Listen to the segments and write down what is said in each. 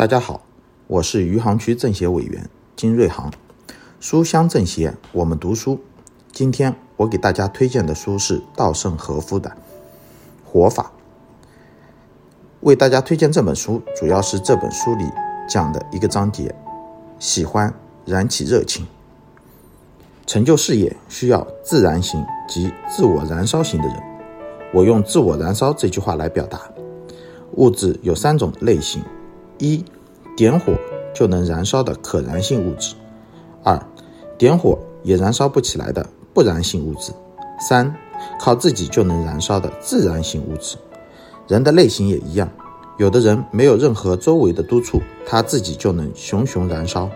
大家好，我是余杭区政协委员金瑞航。书香政协，我们读书。今天我给大家推荐的书是稻盛和夫的《活法》。为大家推荐这本书，主要是这本书里讲的一个章节：喜欢燃起热情。成就事业需要自然型及自我燃烧型的人。我用“自我燃烧”这句话来表达。物质有三种类型：一、点火就能燃烧的可燃性物质；二、点火也燃烧不起来的不燃性物质；三、靠自己就能燃烧的自燃性物质。人的类型也一样，有的人没有任何周围的督促，他自己就能熊熊燃烧；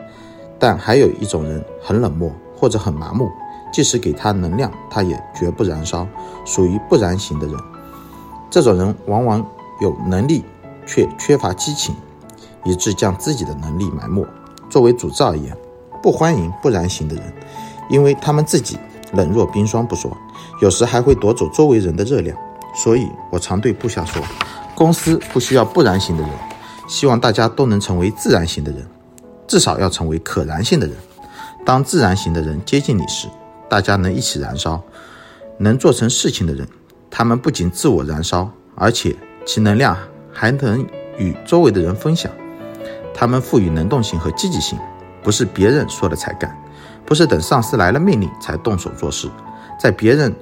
但还有一种人很冷漠或者很麻木，即使给他能量，他也绝不燃烧，属于不燃型的人。这种人往往有能力，却缺乏激情，以致将自己的能力埋没。作为组织而言，不欢迎不燃型的人，因为他们自己冷若冰霜不说，有时还会夺走周围人的热量。所以我常对部下说，公司不需要不燃型的人，希望大家都能成为自然型的人，至少要成为可燃性的人。当自然型的人接近你时，大家能一起燃烧，能做成事情的人，他们不仅自我燃烧，而且其能量还能与周围的人分享。他们赋予能动性和积极性，不是别人说了才干，不是等上司来了命令才动手做事，在别人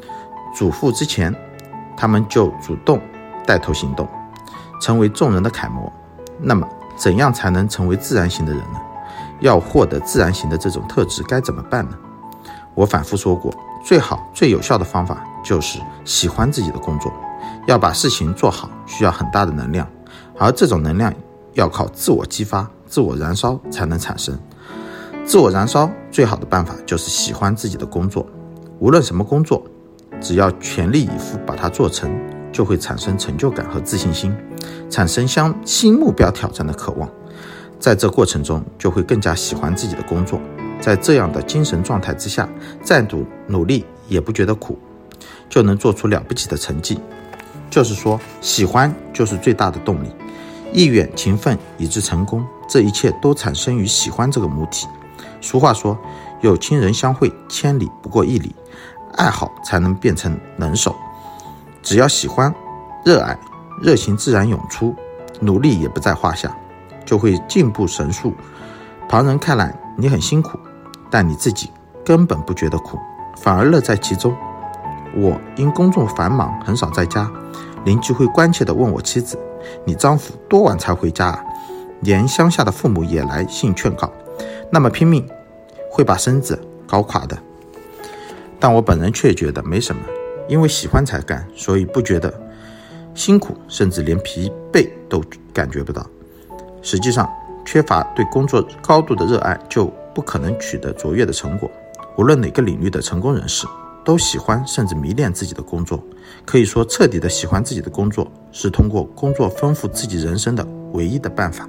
嘱咐之前。他们就主动带头行动，成为众人的楷模。那么，怎样才能成为自然型的人呢？要获得自然型的这种特质，该怎么办呢？我反复说过，最好、最有效的方法就是喜欢自己的工作。要把事情做好，需要很大的能量，而这种能量要靠自我激发、自我燃烧才能产生。自我燃烧最好的办法就是喜欢自己的工作，无论什么工作。只要全力以赴把它做成，就会产生成就感和自信心，产生向新目标挑战的渴望。在这过程中，就会更加喜欢自己的工作。在这样的精神状态之下，再努努力也不觉得苦，就能做出了不起的成绩。就是说，喜欢就是最大的动力。意愿、勤奋以致成功，这一切都产生于喜欢这个母体。俗话说：“有亲人相会，千里不过一里。”爱好才能变成能手，只要喜欢、热爱，热情自然涌出，努力也不在话下，就会进步神速。旁人看来你很辛苦，但你自己根本不觉得苦，反而乐在其中。我因工作繁忙，很少在家，邻居会关切地问我妻子：“你丈夫多晚才回家啊？”连乡下的父母也来信劝告：“那么拼命，会把身子搞垮的。”但我本人却觉得没什么，因为喜欢才干，所以不觉得辛苦，甚至连疲惫都感觉不到。实际上，缺乏对工作高度的热爱，就不可能取得卓越的成果。无论哪个领域的成功人士，都喜欢甚至迷恋自己的工作。可以说，彻底的喜欢自己的工作，是通过工作丰富自己人生的唯一的办法。